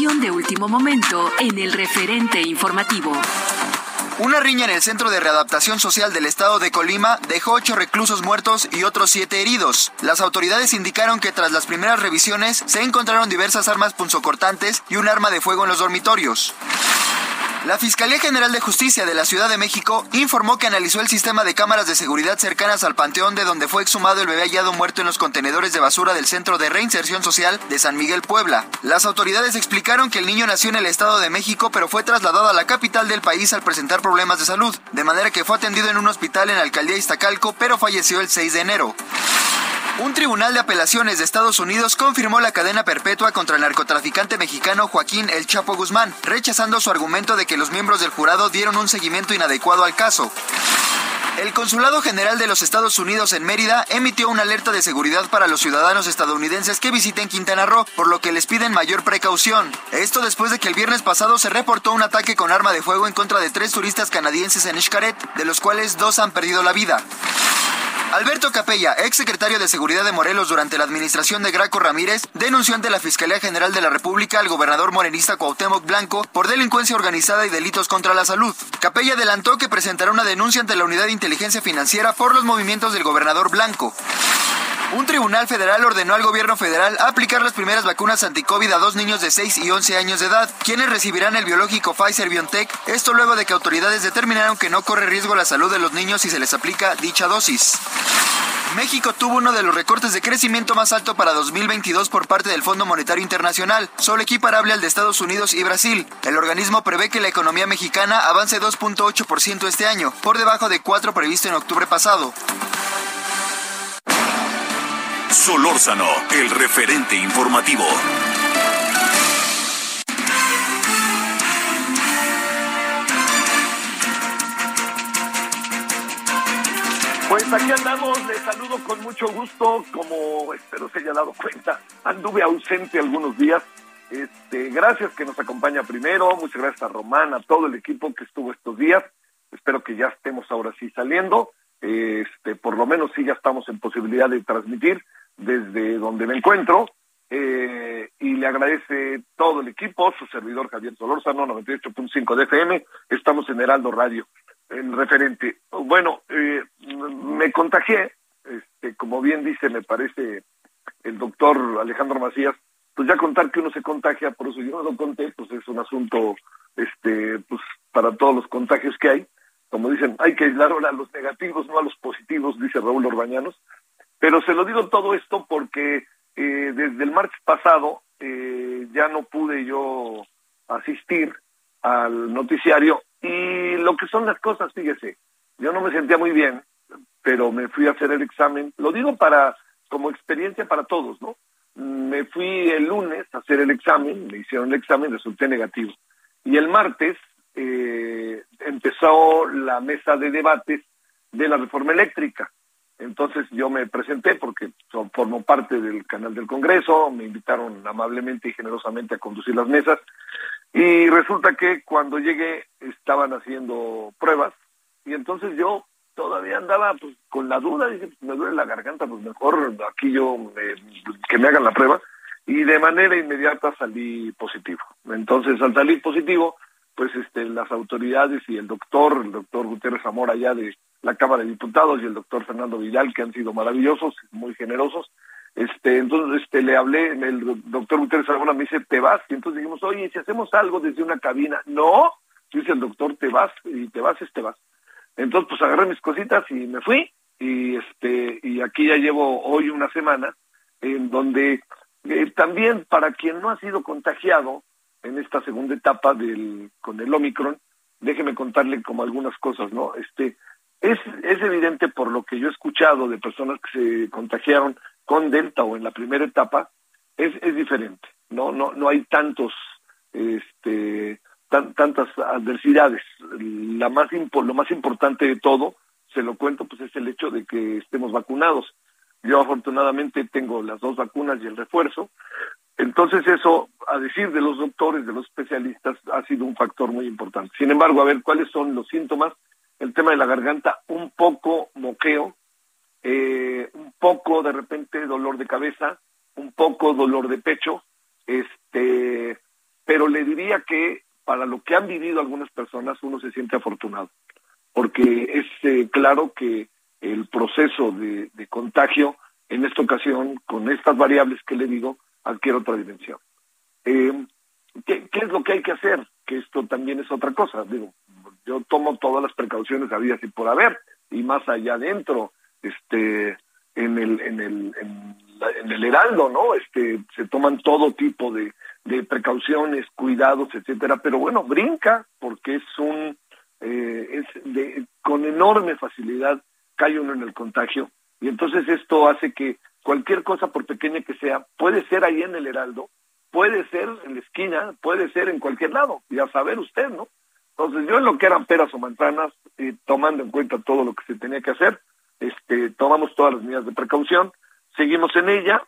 De último momento en el referente informativo. Una riña en el Centro de Readaptación Social del Estado de Colima dejó ocho reclusos muertos y otros siete heridos. Las autoridades indicaron que tras las primeras revisiones se encontraron diversas armas punzocortantes y un arma de fuego en los dormitorios. La Fiscalía General de Justicia de la Ciudad de México informó que analizó el sistema de cámaras de seguridad cercanas al panteón de donde fue exhumado el bebé hallado muerto en los contenedores de basura del Centro de Reinserción Social de San Miguel Puebla. Las autoridades explicaron que el niño nació en el Estado de México pero fue trasladado a la capital del país al presentar problemas de salud, de manera que fue atendido en un hospital en la alcaldía Iztacalco pero falleció el 6 de enero. Un tribunal de apelaciones de Estados Unidos confirmó la cadena perpetua contra el narcotraficante mexicano Joaquín El Chapo Guzmán, rechazando su argumento de que los miembros del jurado dieron un seguimiento inadecuado al caso. El Consulado General de los Estados Unidos en Mérida emitió una alerta de seguridad para los ciudadanos estadounidenses que visiten Quintana Roo, por lo que les piden mayor precaución. Esto después de que el viernes pasado se reportó un ataque con arma de fuego en contra de tres turistas canadienses en Xcaret, de los cuales dos han perdido la vida. Alberto Capella, ex secretario de Seguridad de Morelos durante la administración de Graco Ramírez, denunció ante la Fiscalía General de la República al gobernador morenista Cuauhtémoc Blanco por delincuencia organizada y delitos contra la salud. Capella adelantó que presentará una denuncia ante la Unidad de Inteligencia Financiera por los movimientos del gobernador Blanco. Un tribunal federal ordenó al gobierno federal aplicar las primeras vacunas anti-COVID a dos niños de 6 y 11 años de edad, quienes recibirán el biológico Pfizer-BioNTech, esto luego de que autoridades determinaron que no corre riesgo la salud de los niños si se les aplica dicha dosis. México tuvo uno de los recortes de crecimiento más alto para 2022 por parte del Fondo Monetario Internacional, solo equiparable al de Estados Unidos y Brasil. El organismo prevé que la economía mexicana avance 2.8% este año, por debajo de 4 previsto en octubre pasado. Solórzano, el referente informativo. Pues aquí andamos, les saludo con mucho gusto, como espero se haya dado cuenta, anduve ausente algunos días. Este, gracias que nos acompaña primero, muchas gracias a Román, a todo el equipo que estuvo estos días. Espero que ya estemos ahora sí saliendo. Este, por lo menos sí ya estamos en posibilidad de transmitir desde donde me encuentro. Eh, y le agradece todo el equipo, su servidor Javier Solórzano, 98.5 de FM. Estamos en Heraldo Radio el referente. Bueno, eh, me contagié, este, como bien dice, me parece el doctor Alejandro Macías, pues ya contar que uno se contagia, por eso yo no lo conté, pues es un asunto, este, pues para todos los contagios que hay. Como dicen, hay que aislar ahora a los negativos, no a los positivos, dice Raúl Orbañanos. Pero se lo digo todo esto porque eh, desde el martes pasado eh, ya no pude yo asistir al noticiario y lo que son las cosas, fíjese, yo no me sentía muy bien, pero me fui a hacer el examen. Lo digo para como experiencia para todos, ¿no? Me fui el lunes a hacer el examen, me hicieron el examen, resulté negativo. Y el martes eh, empezó la mesa de debates de la reforma eléctrica. Entonces yo me presenté porque formo parte del canal del Congreso, me invitaron amablemente y generosamente a conducir las mesas y resulta que cuando llegué estaban haciendo pruebas y entonces yo todavía andaba pues, con la duda, dije, pues, me duele la garganta, pues mejor aquí yo que me hagan la prueba y de manera inmediata salí positivo. Entonces al salir positivo, pues este, las autoridades y el doctor, el doctor Gutiérrez Zamora allá de la Cámara de Diputados y el doctor Fernando Vidal, que han sido maravillosos, muy generosos. Este, entonces este, le hablé, el doctor Gutiérrez Zamora me dice, te vas, y entonces dijimos, oye, si hacemos algo desde una cabina, no, dice el doctor, te vas, y te vas, es te vas. Entonces, pues agarré mis cositas y me fui, y este, y aquí ya llevo hoy una semana, en donde eh, también para quien no ha sido contagiado en esta segunda etapa del, con el Omicron, déjeme contarle como algunas cosas, ¿no? Este, es, es evidente por lo que yo he escuchado de personas que se contagiaron con Delta o en la primera etapa, es, es diferente, no, no, no hay tantos, este, tantas adversidades. La más lo más importante de todo, se lo cuento, pues es el hecho de que estemos vacunados. Yo afortunadamente tengo las dos vacunas y el refuerzo. Entonces eso, a decir de los doctores, de los especialistas, ha sido un factor muy importante. Sin embargo, a ver cuáles son los síntomas. El tema de la garganta, un poco moqueo, eh, un poco de repente dolor de cabeza, un poco dolor de pecho, este, pero le diría que para lo que han vivido algunas personas uno se siente afortunado, porque es eh, claro que el proceso de, contagio en esta ocasión, con estas variables que le digo, adquiere otra dimensión. Eh, ¿qué, es lo que hay que hacer? Que esto también es otra cosa. Digo, yo tomo todas las precauciones habidas y por haber, y más allá adentro, este, en el, en el, en, el heraldo, ¿no? Este, se toman todo tipo de, de precauciones, cuidados, etcétera, pero bueno, brinca porque es un, eh, es de, con enorme facilidad cae uno en el contagio y entonces esto hace que cualquier cosa, por pequeña que sea, puede ser ahí en el Heraldo, puede ser en la esquina, puede ser en cualquier lado, y a saber usted, ¿no? Entonces yo en lo que eran peras o manzanas, y tomando en cuenta todo lo que se tenía que hacer, este, tomamos todas las medidas de precaución, seguimos en ella,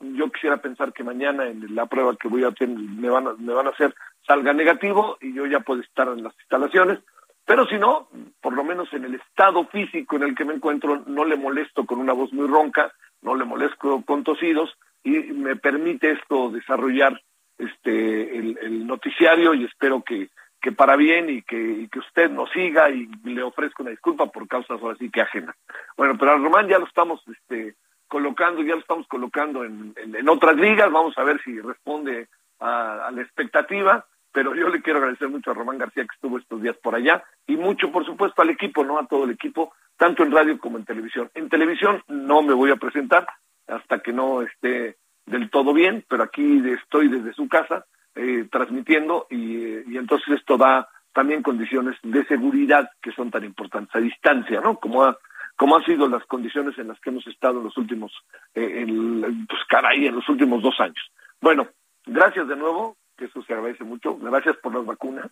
yo quisiera pensar que mañana en la prueba que voy a me van a, me van a hacer salga negativo y yo ya puedo estar en las instalaciones, pero si no, por lo menos en el estado físico en el que me encuentro, no le molesto con una voz muy ronca, no le molesto con tosidos y me permite esto desarrollar este el, noticiario y espero que, que para bien y que, que usted nos siga y le ofrezco una disculpa por causas ahora sí que ajenas. Bueno, pero al Román ya lo estamos este, colocando, ya lo estamos colocando en, en, otras ligas, vamos a ver si responde a la expectativa pero yo le quiero agradecer mucho a Román García que estuvo estos días por allá y mucho, por supuesto, al equipo, no a todo el equipo, tanto en radio como en televisión. En televisión no me voy a presentar hasta que no esté del todo bien, pero aquí estoy desde su casa eh, transmitiendo y, y, entonces esto da también condiciones de seguridad que son tan importantes a distancia, ¿no? Como ha como han sido las condiciones en las que hemos estado en los últimos, eh, en, pues caray, en los últimos dos años. Bueno, gracias de nuevo, eso se agradece mucho. Gracias por las vacunas,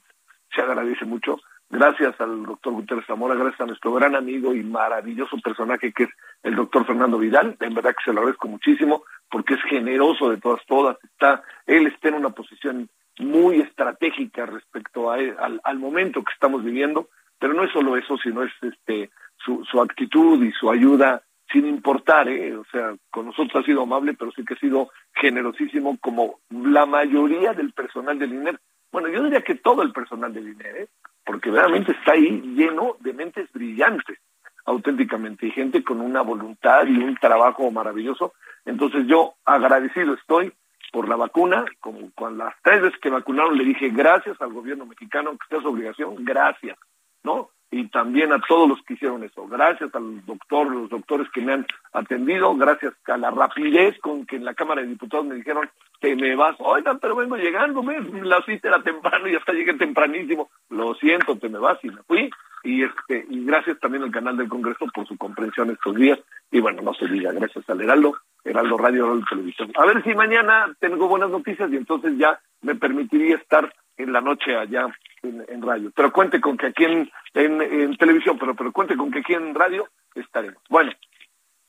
se agradece mucho. Gracias al doctor Guterres Zamora, gracias a nuestro gran amigo y maravilloso personaje que es el doctor Fernando Vidal. En verdad que se lo agradezco muchísimo porque es generoso de todas, todas. Está, él está en una posición muy estratégica respecto a al, al, momento que estamos viviendo, pero no es solo eso, sino es este su, su actitud y su ayuda sin importar, ¿eh? o sea, con nosotros ha sido amable, pero sí que ha sido generosísimo como la mayoría del personal del INER. Bueno, yo diría que todo el personal del INER, ¿eh? porque realmente está ahí lleno de mentes brillantes, auténticamente, y gente con una voluntad y un trabajo maravilloso. Entonces yo agradecido estoy por la vacuna, como cuando las tres veces que vacunaron le dije gracias al gobierno mexicano, que sea su obligación, gracias, ¿no? Y también a todos los que hicieron eso. Gracias al doctor, los doctores que me han atendido, gracias a la rapidez con que en la Cámara de Diputados me dijeron, te me vas, oigan, pero vengo llegando, me, la cita era temprano y hasta llegué tempranísimo, lo siento, te me vas y me fui. Y este y gracias también al canal del Congreso por su comprensión estos días. Y bueno, no se diga, gracias al Heraldo, Heraldo Radio, Heraldo Televisión. A ver si mañana tengo buenas noticias y entonces ya me permitiría estar en la noche allá en, radio. Pero cuente con que aquí en, en, televisión, pero, pero cuente con que aquí en radio estaremos. Bueno,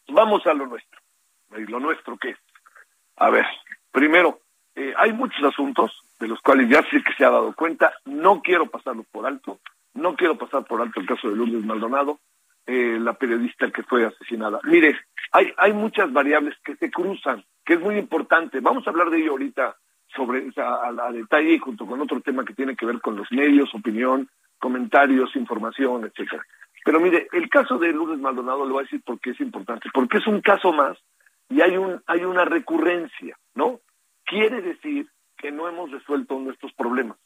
vamos a lo nuestro. ¿Y lo nuestro qué? A ver, primero, eh, hay muchos asuntos de los cuales ya sé que se ha dado cuenta, no quiero pasarlo por alto, no quiero pasar por alto el caso de Lourdes Maldonado, eh, la periodista que fue asesinada. Mire, hay, hay muchas variables que se cruzan, que es muy importante. Vamos a hablar de ello ahorita sobre, a, detalle junto con otro tema que tiene que ver con los medios, opinión, comentarios, información, etcétera. Pero mire, el caso de Lourdes Maldonado lo voy a decir porque es importante, porque es un caso más y hay un hay una recurrencia, ¿no? Quiere decir que no hemos resuelto nuestros problemas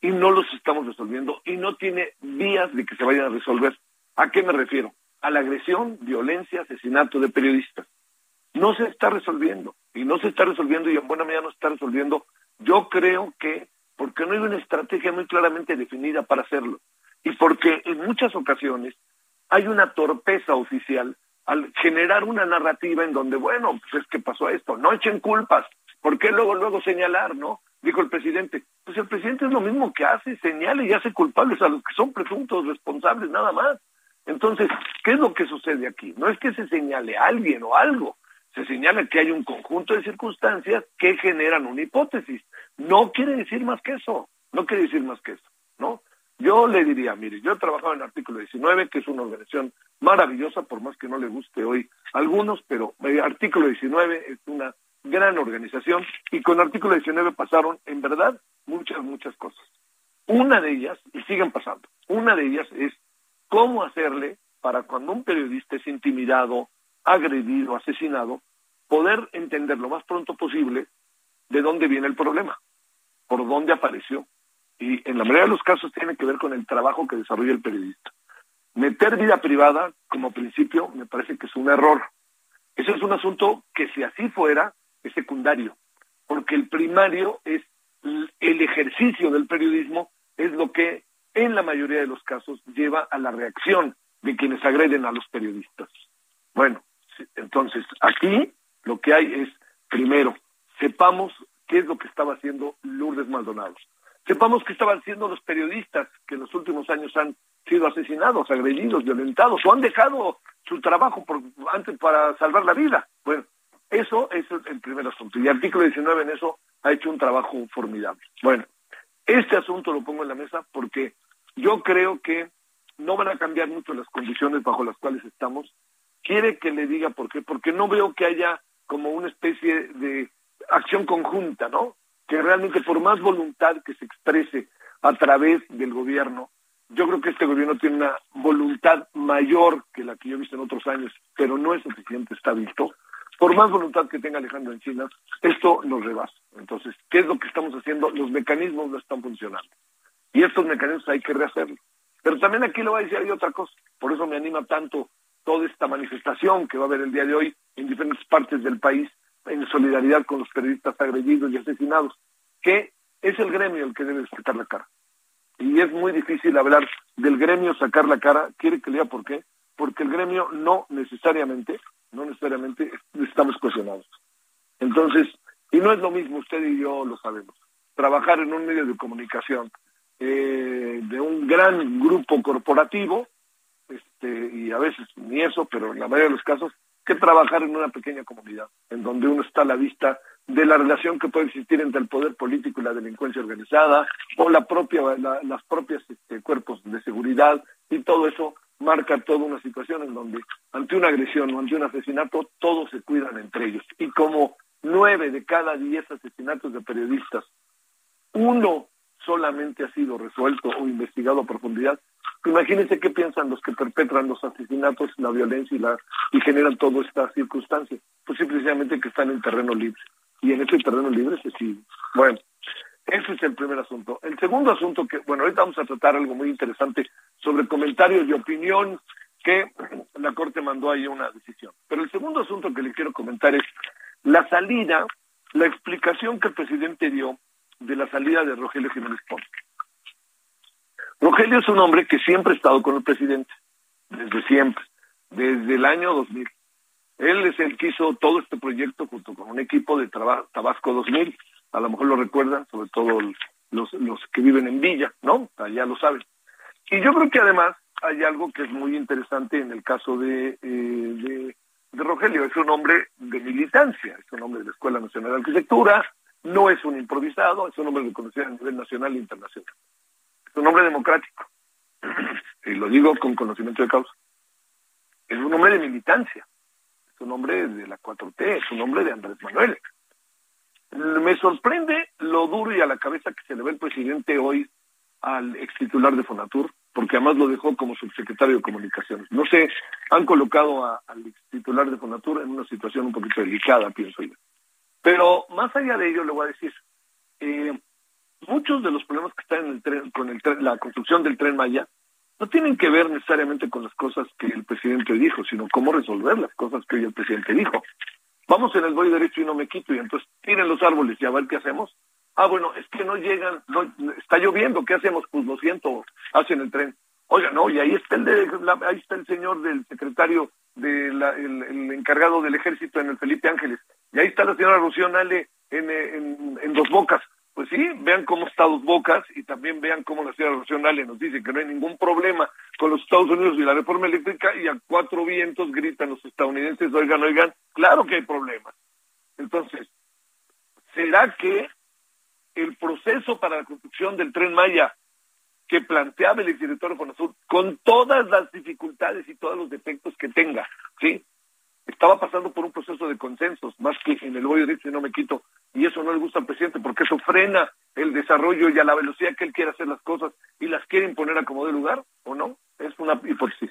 y no los estamos resolviendo y no tiene vías de que se vayan a resolver. ¿A qué me refiero? A la agresión, violencia, asesinato de periodistas. No se está resolviendo y no se está resolviendo y en buena medida no se está resolviendo. Yo creo que porque no hay una estrategia muy claramente definida para hacerlo y porque en muchas ocasiones hay una torpeza oficial al generar una narrativa en donde, bueno, pues es que pasó esto, no echen culpas, ¿por qué luego, luego señalar, no? Dijo el presidente, pues el presidente es lo mismo que hace, señala y hace culpables a los que son presuntos responsables, nada más. Entonces, ¿qué es lo que sucede aquí? No es que se señale a alguien o algo, se señala que hay un conjunto de circunstancias que generan una hipótesis. No quiere decir más que eso, no quiere decir más que eso, ¿no? Yo le diría, mire, yo he trabajado en Artículo 19, que es una organización maravillosa, por más que no le guste hoy a algunos, pero eh, Artículo 19 es una gran organización y con Artículo 19 pasaron, en verdad, muchas, muchas cosas. Una de ellas, y siguen pasando, una de ellas es cómo hacerle para cuando un periodista es intimidado, agredido, asesinado, poder entender lo más pronto posible de dónde viene el problema, por dónde apareció. Y en la mayoría de los casos tiene que ver con el trabajo que desarrolla el periodista. Meter vida privada como principio me parece que es un error. Ese es un asunto que si así fuera, es secundario, porque el primario es el ejercicio del periodismo, es lo que en la mayoría de los casos lleva a la reacción de quienes agreden a los periodistas. Bueno, entonces aquí lo que hay es, primero, sepamos qué es lo que estaba haciendo Lourdes Maldonado. Sepamos qué estaban haciendo los periodistas que en los últimos años han sido asesinados, agredidos, violentados o han dejado su trabajo por, antes para salvar la vida. Bueno, eso es el primer asunto. Y el artículo 19 en eso ha hecho un trabajo formidable. Bueno, este asunto lo pongo en la mesa porque yo creo que no van a cambiar mucho las condiciones bajo las cuales estamos. Quiere que le diga por qué, porque no veo que haya como una especie de acción conjunta, ¿no? Que realmente por más voluntad que se exprese a través del gobierno, yo creo que este gobierno tiene una voluntad mayor que la que yo he visto en otros años, pero no es suficiente, está visto. Por más voluntad que tenga Alejandro Encinas, esto nos rebasa. Entonces, ¿qué es lo que estamos haciendo? Los mecanismos no están funcionando. Y estos mecanismos hay que rehacerlos. Pero también aquí le voy a decir hay otra cosa. Por eso me anima tanto toda esta manifestación que va a haber el día de hoy en diferentes partes del país en solidaridad con los periodistas agredidos y asesinados, que es el gremio el que debe sacar la cara. Y es muy difícil hablar del gremio sacar la cara. ¿Quiere que lea por qué? Porque el gremio no necesariamente, no necesariamente estamos cuestionados. Entonces, y no es lo mismo, usted y yo lo sabemos. Trabajar en un medio de comunicación eh, de un gran grupo corporativo, este, y a veces ni eso, pero en la mayoría de los casos, que trabajar en una pequeña comunidad, en donde uno está a la vista de la relación que puede existir entre el poder político y la delincuencia organizada, o la propia, las propias este, cuerpos de seguridad, y todo eso marca toda una situación en donde ante una agresión o ante un asesinato todos se cuidan entre ellos. Y como nueve de cada diez asesinatos de periodistas, uno solamente ha sido resuelto o investigado a profundidad, imagínense qué piensan los que perpetran los asesinatos, la violencia y, la, y generan toda esta circunstancia. Pues simplemente que están en terreno libre. Y en ese terreno libre se sigue. Bueno, ese es el primer asunto. El segundo asunto que, bueno, ahorita vamos a tratar algo muy interesante sobre comentarios y opinión que la Corte mandó ahí una decisión. Pero el segundo asunto que le quiero comentar es la salida, la explicación que el presidente dio de la salida de Rogelio Jiménez Ponce. Rogelio es un hombre que siempre ha estado con el presidente, desde siempre, desde el año 2000. Él es el que hizo todo este proyecto junto con un equipo de Tabasco 2000, a lo mejor lo recuerdan, sobre todo los, los que viven en Villa, ¿no? Ya lo saben. Y yo creo que además hay algo que es muy interesante en el caso de, eh, de Rogelio. Es un hombre de militancia, es un hombre de la Escuela Nacional de Arquitectura, no es un improvisado, es un hombre reconocido a nivel nacional e internacional. Es un hombre democrático. y lo digo con conocimiento de causa. Es un hombre de militancia. Es un hombre de la 4T, es un hombre de Andrés Manuel. Me sorprende lo duro y a la cabeza que se le ve el presidente hoy al ex titular de Fonatur, porque además lo dejó como subsecretario de Comunicaciones. No sé, han colocado al ex titular de Fonatur en una situación un poquito delicada, pienso yo. Pero más allá de ello, le voy a decir, eh, muchos de los problemas que están en el tren, con el la construcción del tren Maya no tienen que ver necesariamente con las cosas que el presidente dijo, sino cómo resolver las cosas que hoy el presidente dijo vamos en el voy derecho y no me quito, y entonces tiren los árboles y a ver qué hacemos. Ah, bueno, es que no llegan, no, está lloviendo, ¿qué hacemos? Pues lo siento, hacen el tren. Oiga, no, y ahí está el, de, ahí está el señor del secretario, de el, encargado del ejército en el Felipe Ángeles, y ahí está la señora Rocío Nale en, en, en Dos Bocas. Pues sí, vean cómo está Dos Bocas y también vean cómo la Rocío Nale nos dice que no hay ningún problema con los Estados Unidos y la reforma eléctrica y a cuatro vientos gritan los estadounidenses, oigan, oigan, claro que hay problemas. Entonces, ¿será que el proceso para la construcción del tren Maya que planteaba el exdirector de Fonasur, con todas las dificultades y todos los defectos que tenga, ¿sí? Estaba pasando por un proceso de consensos, más que en el hoyo derecho y no me quito, y eso no le gusta al presidente porque eso frena el desarrollo y a la velocidad que él quiere hacer las cosas y las quiere imponer a como de lugar, ¿o no? Es una hipótesis.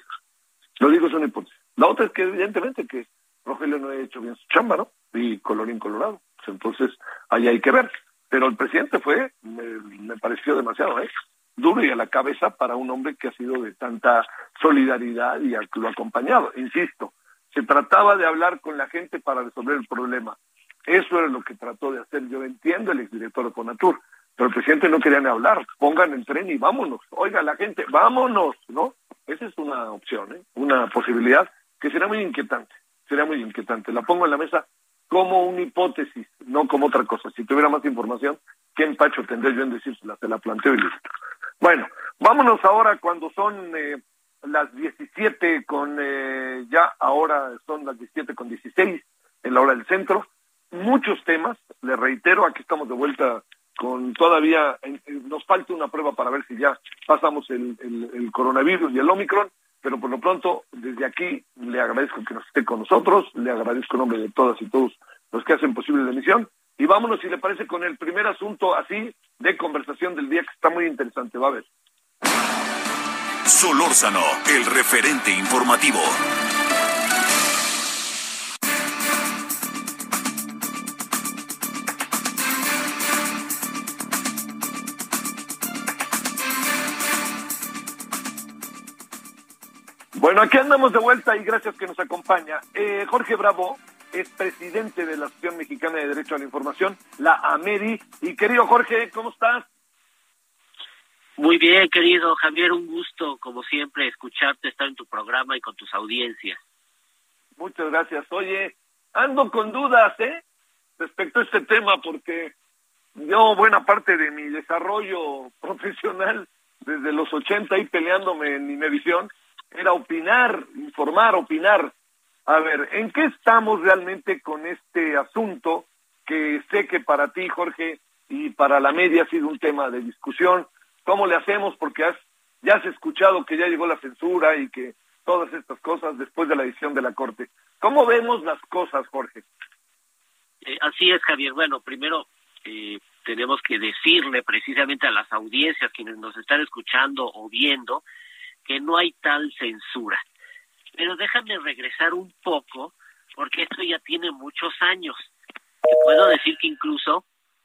Lo digo, es una hipótesis. La otra es que evidentemente que Rogelio no ha hecho bien su chamba, ¿no? Y colorín colorado. Pues entonces, ahí hay que ver. Pero el presidente fue, me, pareció demasiado, ¿eh? Duro y a la cabeza para un hombre que ha sido de tanta solidaridad y lo ha acompañado. Insisto, se trataba de hablar con la gente para resolver el problema. Eso era lo que trató de hacer. Yo entiendo el exdirector de Conatur, pero el presidente no quería ni hablar. Pongan el tren y vámonos. Oiga, la gente, vámonos, ¿no? Esa es una opción, ¿eh? una posibilidad que será muy inquietante. Será muy inquietante. La pongo en la mesa como una hipótesis, no como otra cosa. Si tuviera más información, ¿qué empacho tendría yo en decírsela? Se la planteo y. Bueno, vámonos ahora cuando son eh, las 17 con, eh, ya ahora son las 17 con 16 en la hora del centro muchos temas, le reitero, aquí estamos de vuelta con todavía, nos falta una prueba para ver si ya pasamos el, el, coronavirus y el Omicron, pero por lo pronto, desde aquí le agradezco que nos esté con nosotros, le agradezco en nombre de todas y todos los que hacen posible la emisión, y vámonos, si le parece, con el primer asunto así de conversación del día, que está muy interesante, va a ver. Solórzano, el referente informativo. Bueno, aquí andamos de vuelta y gracias que nos acompaña. Eh, Jorge Bravo es presidente de la Asociación Mexicana de Derecho a la Información, la AMEDI. Y querido Jorge, ¿cómo estás? Muy bien, querido Javier, un gusto, como siempre, escucharte, estar en tu programa y con tus audiencias. Muchas gracias. Oye, ando con dudas, ¿eh? Respecto a este tema, porque yo buena parte de mi desarrollo profesional desde los 80 y peleándome en Inevisión, era opinar, informar, opinar. A ver, ¿en qué estamos realmente con este asunto que sé que para ti, Jorge, y para la media ha sido un tema de discusión? ¿Cómo le hacemos? Porque has, ya has escuchado que ya llegó la censura y que todas estas cosas después de la edición de la Corte. ¿Cómo vemos las cosas, Jorge? Eh, así es, Javier. Bueno, primero eh, tenemos que decirle precisamente a las audiencias quienes nos están escuchando o viendo que no hay tal censura. Pero déjame regresar un poco, porque esto ya tiene muchos años. Puedo decir que incluso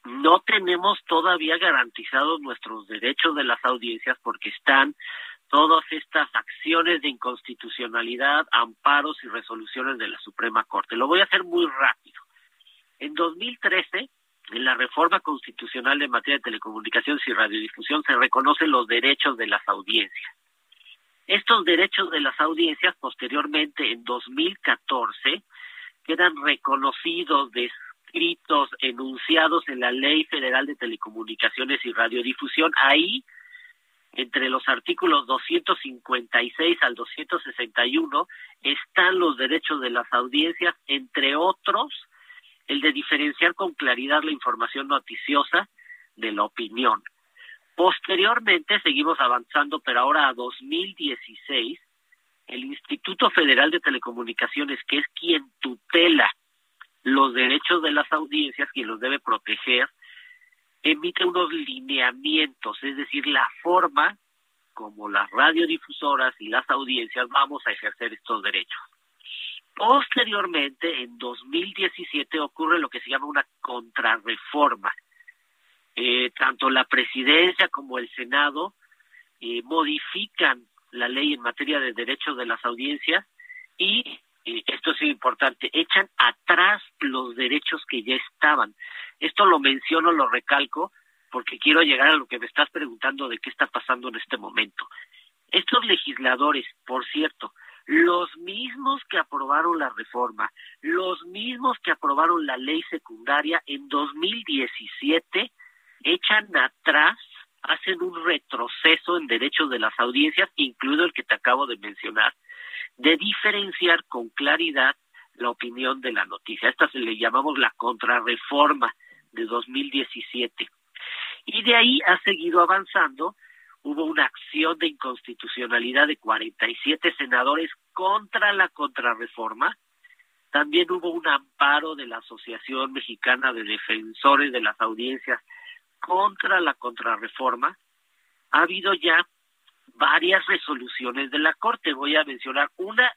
no tenemos todavía garantizados nuestros derechos de las audiencias porque están todas estas acciones de inconstitucionalidad, amparos y resoluciones de la Suprema Corte. Lo voy a hacer muy rápido. En 2013, en la reforma constitucional en materia de telecomunicaciones y radiodifusión se reconocen los derechos de las audiencias. Estos derechos de las audiencias posteriormente en 2014 quedan reconocidos, descritos, enunciados en la Ley Federal de Telecomunicaciones y Radiodifusión. Ahí, entre los artículos 256 al 261, están los derechos de las audiencias, entre otros, el de diferenciar con claridad la información noticiosa de la opinión. Posteriormente seguimos avanzando, pero ahora a 2016, el Instituto Federal de Telecomunicaciones, que es quien tutela los derechos de las audiencias, quien los debe proteger, emite unos lineamientos, es decir, la forma como las radiodifusoras y las audiencias vamos a ejercer estos derechos. Posteriormente, en 2017 ocurre lo que se llama una contrarreforma. Eh, tanto la presidencia como el Senado eh, modifican la ley en materia de derechos de las audiencias y esto es importante, echan atrás los derechos que ya estaban. Esto lo menciono, lo recalco, porque quiero llegar a lo que me estás preguntando de qué está pasando en este momento. Estos legisladores, por cierto, los mismos que aprobaron la reforma, los mismos que aprobaron la ley secundaria en 2017, echan atrás, hacen un retroceso en derechos de las audiencias, incluido el que te acabo de mencionar de diferenciar con claridad la opinión de la noticia. Esta se le llamamos la contrarreforma de 2017. Y de ahí ha seguido avanzando. Hubo una acción de inconstitucionalidad de 47 senadores contra la contrarreforma. También hubo un amparo de la Asociación Mexicana de Defensores de las Audiencias contra la contrarreforma. Ha habido ya varias resoluciones de la Corte. Voy a mencionar una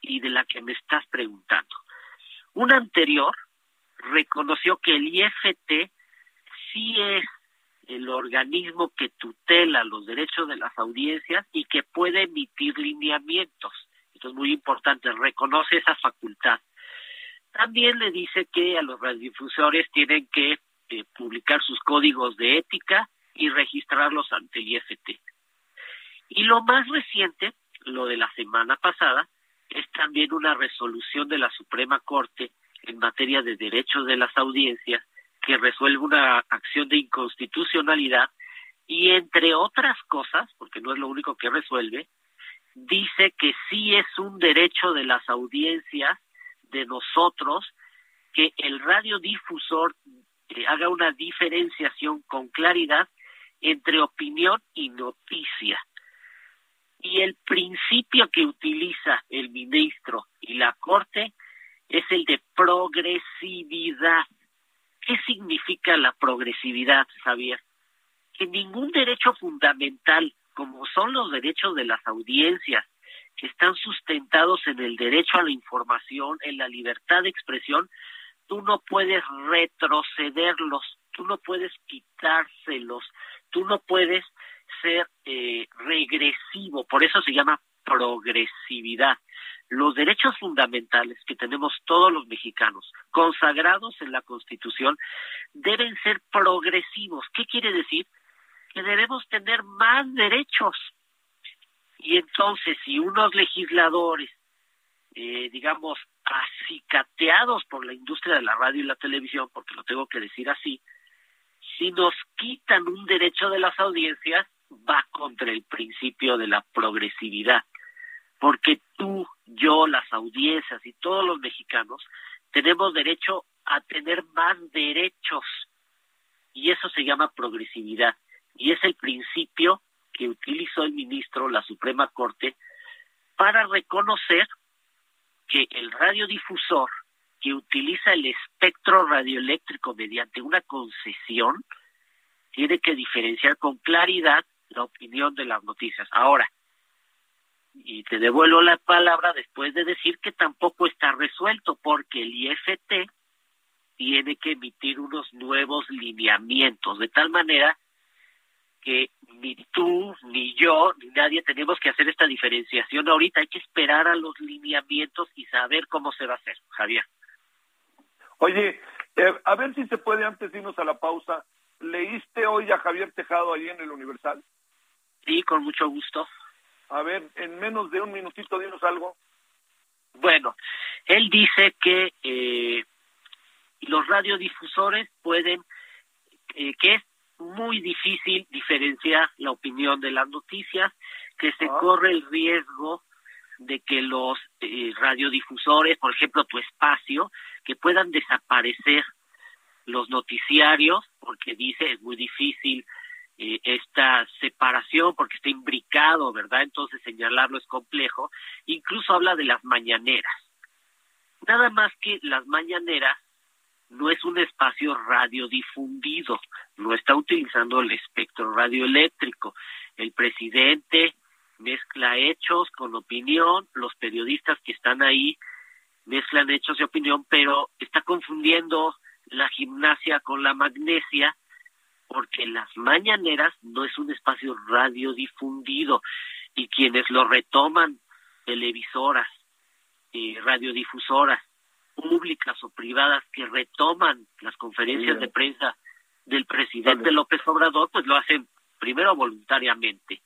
y de la que me estás preguntando. Una anterior reconoció que el IFT sí es el organismo que tutela los derechos de las audiencias y que puede emitir lineamientos. Esto es muy importante, reconoce esa facultad. También le dice que a los radiodifusores tienen que eh, publicar sus códigos de ética y registrarlos ante el IFT. Y lo más reciente, lo de la semana pasada, es también una resolución de la Suprema Corte en materia de derechos de las audiencias que resuelve una acción de inconstitucionalidad y entre otras cosas, porque no es lo único que resuelve, dice que sí es un derecho de las audiencias de nosotros que el radiodifusor eh, haga una diferenciación con claridad entre opinión y noticia. Y el principio que utiliza el ministro y la Corte es el de progresividad. ¿Qué significa la progresividad, Javier? Que ningún derecho fundamental, como son los derechos de las audiencias, que están sustentados en el derecho a la información, en la libertad de expresión, tú no puedes retrocederlos, tú no puedes quitárselos, tú no puedes ser eh, regresivo, por eso se llama progresividad. Los derechos fundamentales que tenemos todos los mexicanos, consagrados en la Constitución, deben ser progresivos. ¿Qué quiere decir? Que debemos tener más derechos. Y entonces, si unos legisladores, eh, digamos, acicateados por la industria de la radio y la televisión, porque lo tengo que decir así, si nos quitan un derecho de las audiencias, va contra el principio de la progresividad, porque tú, yo, las audiencias y todos los mexicanos tenemos derecho a tener más derechos y eso se llama progresividad y es el principio que utilizó el ministro, la Suprema Corte, para reconocer que el radiodifusor que utiliza el espectro radioeléctrico mediante una concesión tiene que diferenciar con claridad la opinión de las noticias. Ahora, y te devuelvo la palabra después de decir que tampoco está resuelto porque el IFT tiene que emitir unos nuevos lineamientos, de tal manera que ni tú, ni yo, ni nadie tenemos que hacer esta diferenciación ahorita, hay que esperar a los lineamientos y saber cómo se va a hacer, Javier. Oye, eh, a ver si se puede antes irnos a la pausa, ¿leíste hoy a Javier Tejado ahí en el Universal? Sí, con mucho gusto. A ver, en menos de un minutito, dinos algo. Bueno, él dice que eh, los radiodifusores pueden, eh, que es muy difícil diferenciar la opinión de las noticias, que se ah. corre el riesgo de que los eh, radiodifusores, por ejemplo, tu espacio, que puedan desaparecer los noticiarios, porque dice es muy difícil eh, esta separación porque está imbricado, ¿verdad? Entonces señalarlo es complejo. Incluso habla de las mañaneras. Nada más que las mañaneras no es un espacio radiodifundido, no está utilizando el espectro radioeléctrico. El presidente mezcla hechos con opinión, los periodistas que están ahí mezclan hechos y opinión, pero está confundiendo la gimnasia con la magnesia porque las mañaneras no es un espacio radiodifundido y quienes lo retoman, televisoras, eh, radiodifusoras, públicas o privadas que retoman las conferencias de prensa del presidente López Obrador, pues lo hacen primero voluntariamente.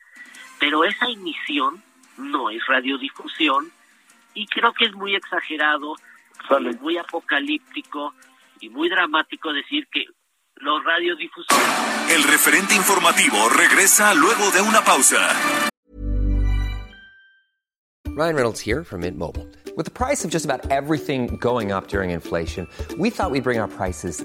Pero esa emisión no es radiodifusión y creo que es muy exagerado, muy apocalíptico y muy dramático decir que los radiodifusores. El referente informativo regresa luego de una pausa. Ryan Reynolds here from Mint Mobile. With the price of just about everything going up during inflation, we thought we'd bring our prices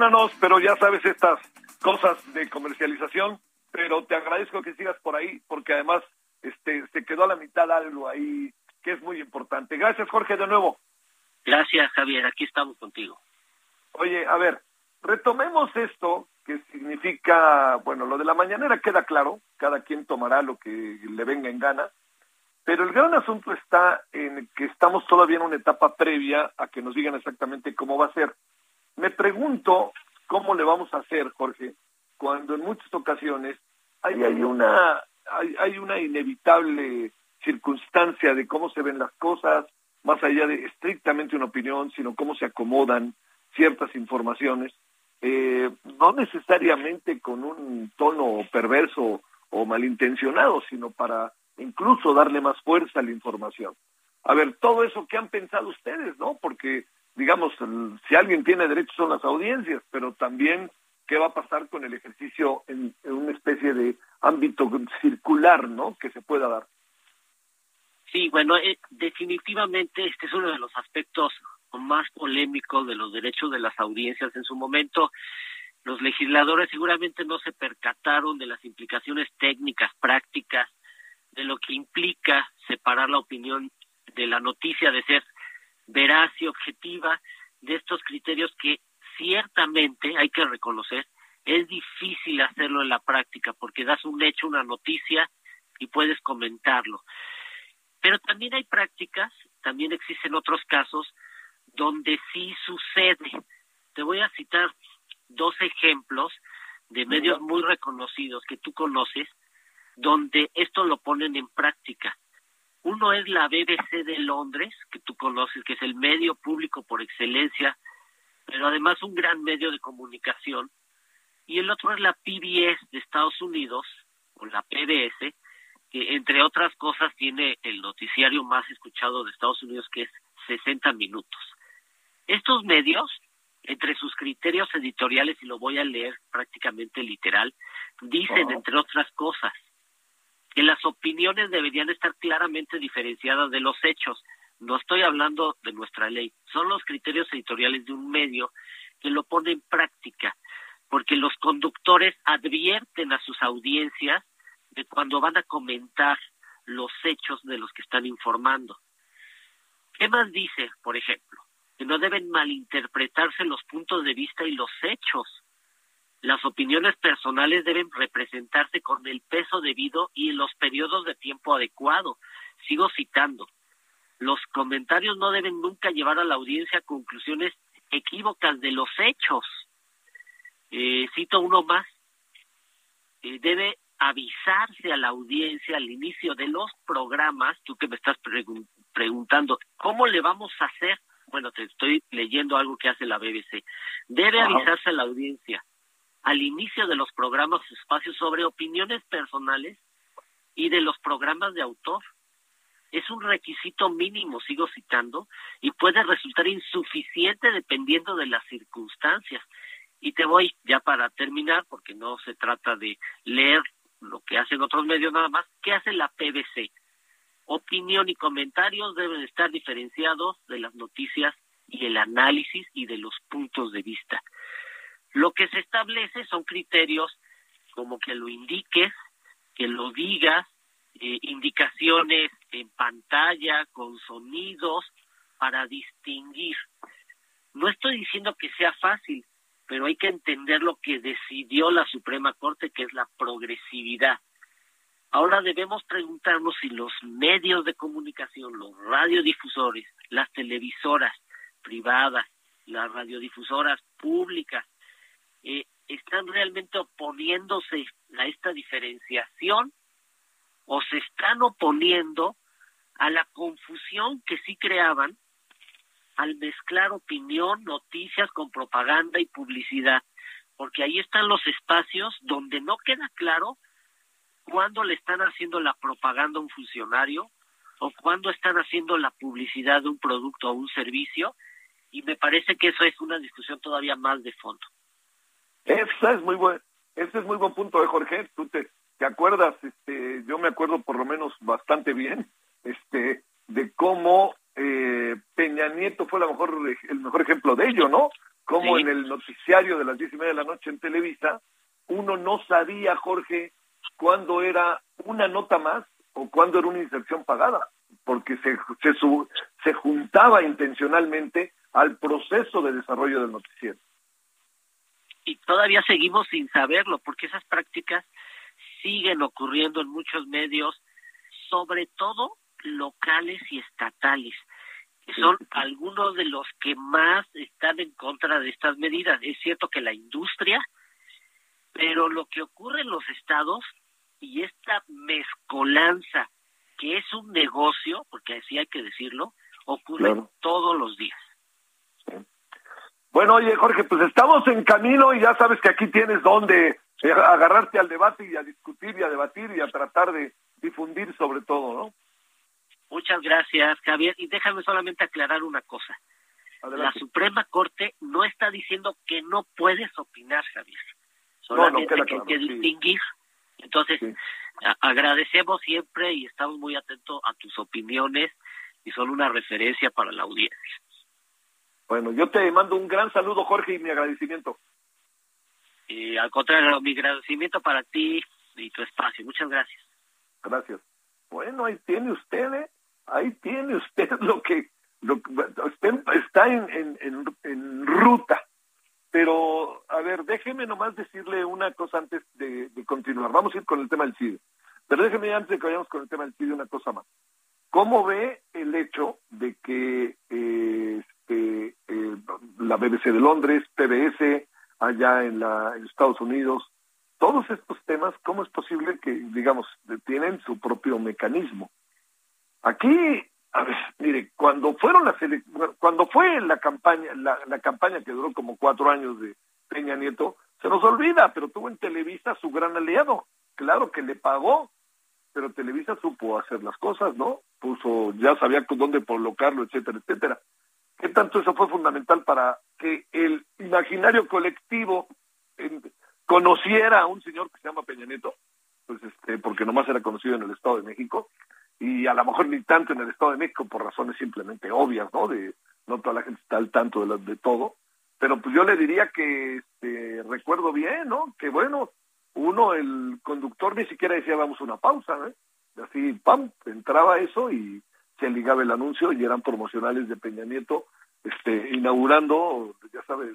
Perdónanos, pero ya sabes estas cosas de comercialización, pero te agradezco que sigas por ahí, porque además este se quedó a la mitad algo ahí que es muy importante. Gracias, Jorge, de nuevo. Gracias, Javier. Aquí estamos contigo. Oye, a ver, retomemos esto que significa, bueno, lo de la mañanera queda claro, cada quien tomará lo que le venga en gana, pero el gran asunto está en que estamos todavía en una etapa previa a que nos digan exactamente cómo va a ser. Me pregunto cómo le vamos a hacer, Jorge, cuando en muchas ocasiones hay, hay una hay, hay una inevitable circunstancia de cómo se ven las cosas, más allá de estrictamente una opinión, sino cómo se acomodan ciertas informaciones, eh, no necesariamente con un tono perverso o malintencionado, sino para incluso darle más fuerza a la información. A ver, todo eso que han pensado ustedes, ¿no? Porque, digamos, si alguien tiene derecho son las audiencias, pero también qué va a pasar con el ejercicio en, una especie de ámbito circular, ¿no? Que se pueda dar. Sí, bueno, eh, definitivamente este es uno de los aspectos más polémicos de los derechos de las audiencias en su momento. Los legisladores seguramente no se percataron de las implicaciones técnicas, prácticas, de lo que implica separar la opinión de la noticia de ser veraz y objetiva, de estos criterios que ciertamente hay que reconocer, es difícil hacerlo en la práctica porque das un hecho, una noticia y puedes comentarlo. Pero también hay prácticas, también existen otros casos donde sí sucede. Te voy a citar dos ejemplos de medios muy reconocidos que tú conoces, donde esto lo ponen en práctica. Uno es la BBC de Londres, que tú conoces, que es el medio público por excelencia, pero además un gran medio de comunicación. Y el otro es la PBS de Estados Unidos, o la PBS, que entre otras cosas tiene el noticiario más escuchado de Estados Unidos, que es 60 minutos. Estos medios, entre sus criterios editoriales, y lo voy a leer prácticamente literal, dicen, entre otras cosas, que las opiniones deberían estar claramente diferenciadas de los hechos. No estoy hablando de nuestra ley, son los criterios editoriales de un medio que lo pone en práctica, porque los conductores advierten a sus audiencias de cuando van a comentar los hechos de los que están informando. ¿Qué más dice, por ejemplo? Que no deben malinterpretarse los puntos de vista y los hechos. Las opiniones personales deben representarse con el peso debido y en los periodos de tiempo adecuado. Sigo citando. los comentarios no deben nunca llevar a la audiencia a conclusiones equívocas de los hechos. Eh, cito uno más. Eh, debe avisarse a la audiencia al inicio de los programas, tú que me estás preguntando, ¿cómo le vamos a hacer? Bueno, te estoy leyendo algo que hace la BBC. Debe avisarse a la audiencia al inicio de los programas espacios sobre opiniones personales y de los programas de autor. Es un requisito mínimo, sigo citando, y puede resultar insuficiente dependiendo de las circunstancias. Y te voy ya para terminar, porque no se trata de leer lo que hacen otros medios nada más, ¿qué hace la PBC? Opinión y comentarios deben estar diferenciados de las noticias y el análisis y de los puntos de vista. Lo que se establece son criterios como que lo indiques, que lo digas, eh, indicaciones en pantalla, con sonidos, para distinguir. No estoy diciendo que sea fácil, pero hay que entender lo que decidió la Suprema Corte, que es la progresividad. Ahora debemos preguntarnos si los medios de comunicación, los radiodifusores, las televisoras privadas, las radiodifusoras públicas, eh, están realmente oponiéndose a esta diferenciación o se están oponiendo a la confusión que sí creaban al mezclar opinión, noticias con propaganda y publicidad, porque ahí están los espacios donde no queda claro cuándo le están haciendo la propaganda a un funcionario o cuándo están haciendo la publicidad de un producto o un servicio, y me parece que eso es una discusión todavía más de fondo. Ese es muy buen, ese es muy buen punto, de ¿eh, Jorge. Tú te, te acuerdas, este, yo me acuerdo por lo menos bastante bien, este, de cómo eh, Peña Nieto fue la mejor, el mejor ejemplo de ello, ¿no? Como en el noticiario de las diez y media de la noche en Televisa, uno no sabía, Jorge, cuándo era una nota más o cuándo era una inserción pagada, porque se, se, se juntaba intencionalmente al proceso de desarrollo del noticiero. Y todavía seguimos sin saberlo, porque esas prácticas siguen ocurriendo en muchos medios, sobre todo locales y estatales, que son algunos de los que más están en contra de estas medidas. Es cierto que la industria, pero lo que ocurre en los estados y esta mezcolanza, que es un negocio, porque así hay que decirlo, ocurre todos los días. Bueno, oye Jorge, pues estamos en camino y ya sabes que aquí tienes donde eh, agarrarte al debate y a discutir y a debatir y a tratar de difundir sobre todo, ¿no? Muchas gracias, Javier. Y déjame solamente aclarar una cosa. La Suprema Corte no está diciendo que no puedes opinar, Javier. Solamente que hay que distinguir. Entonces, agradecemos siempre y estamos muy atentos a tus opiniones y son una referencia para la audiencia. Bueno, yo te mando un gran saludo, Jorge, y mi agradecimiento. Y al contrario, mi agradecimiento para ti y tu espacio. Muchas gracias. Gracias. Bueno, ahí tiene usted, ¿eh? ahí tiene usted lo que, lo, usted está en, en, en, ruta. Pero, a ver, déjeme nomás decirle una cosa antes de, continuar. Vamos a ir con el tema del CID. Pero déjeme antes de que vayamos con el tema del CID una cosa más. ¿Cómo ve el hecho de que eh, este, eh, la BBC de Londres, PBS, allá en, la, Estados Unidos, todos estos temas, ¿cómo es posible que, digamos, tienen su propio mecanismo? Aquí, a ver, mire, cuando fueron las cuando fue la campaña, la, la campaña que duró como cuatro años de Peña Nieto, se nos olvida, pero tuvo en Televisa su gran aliado. Claro que le pagó, pero Televisa supo hacer las cosas, ¿no? Puso, ya sabía con dónde colocarlo, etcétera, etcétera. ¿Qué tanto eso fue fundamental para que el imaginario colectivo conociera a un señor que se llama Peña Nieto? Pues este, porque nomás era conocido en el Estado de México y a lo mejor ni tanto en el Estado de México por razones simplemente obvias, ¿no? De no toda la gente está al tanto de, de todo, pero pues yo le diría que este, recuerdo bien, ¿no? Que bueno, uno, el conductor ni siquiera decía vamos a una pausa, ¿eh? Así, pam, entraba eso y se ligaba el anuncio y eran promocionales de Peña Nieto, este, inaugurando, ya sabe,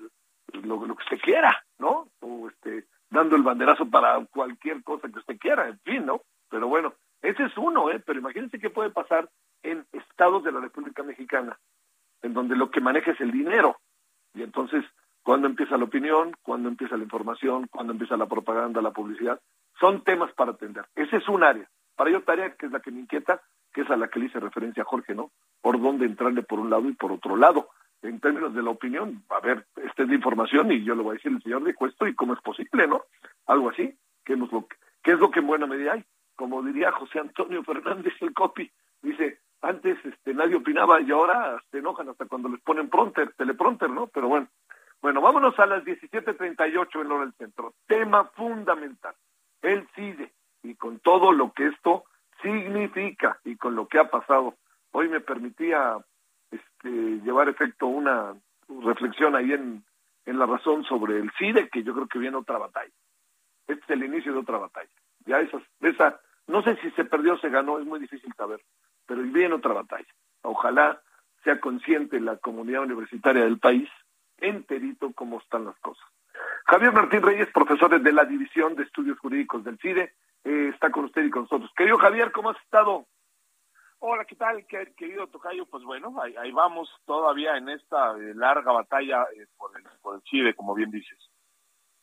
lo, lo que usted quiera, ¿no? O este, dando el banderazo para cualquier cosa que usted quiera, en fin, ¿no? Pero bueno, ese es uno, ¿eh? Pero imagínense qué puede pasar en estados de la República Mexicana, en donde lo que maneja es el dinero. Y entonces, ¿cuándo empieza la opinión? ¿Cuándo empieza la información? ¿Cuándo empieza la propaganda, la publicidad? Son temas para atender. Ese es un área. Para ello, tarea que es la que me inquieta, que es a la que le hice referencia a Jorge, ¿no? Por dónde entrarle por un lado y por otro lado. En términos de la opinión, a ver, esta es la información y yo le voy a decir al señor dijo esto y cómo es posible, ¿no? Algo así, ¿qué es lo que, qué es lo que en buena medida hay? Como diría José Antonio Fernández, el copy, dice, antes este, nadie opinaba y ahora se enojan hasta cuando les ponen pronter, teleprompter, ¿no? Pero bueno, bueno, vámonos a las 17.38 en hora del centro. Tema fundamental, el CIDE y con todo lo que esto significa y con lo que ha pasado. Hoy me permitía este, llevar efecto una reflexión ahí en, en la razón sobre el CIDE, que yo creo que viene otra batalla. Este es el inicio de otra batalla. Ya esas, esa, no sé si se perdió o se ganó, es muy difícil saber, pero viene otra batalla. Ojalá sea consciente la comunidad universitaria del país enterito cómo están las cosas. Javier Martín Reyes, profesor de la División de Estudios Jurídicos del CIDE, eh, está con usted y con nosotros. Querido Javier, ¿cómo has estado? Hola, ¿qué tal, querido Tocayo? Pues bueno, ahí, vamos todavía en esta eh, larga batalla eh, por, el, por el CIDE, como bien dices.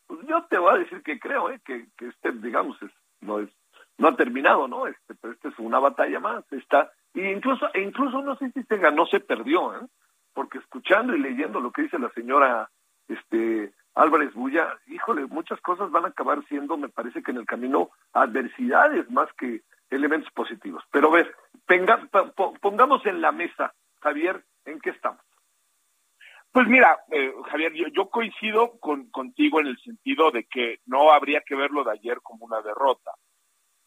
Pues yo te voy a decir que creo, eh, que, que este, digamos, es, no es, no ha terminado, ¿no? Este, pero esta es una batalla más, está, y incluso, e incluso no sé si se ganó, se perdió, ¿eh? Porque escuchando y leyendo lo que dice la señora, este, Álvarez Bulla, híjole, muchas cosas van a acabar siendo, me parece que en el camino, adversidades más que elementos positivos. Pero ver, pongamos en la mesa, Javier, ¿en qué estamos? Pues mira, eh, Javier, yo, coincido con, contigo en el sentido de que no habría que verlo de ayer como una derrota.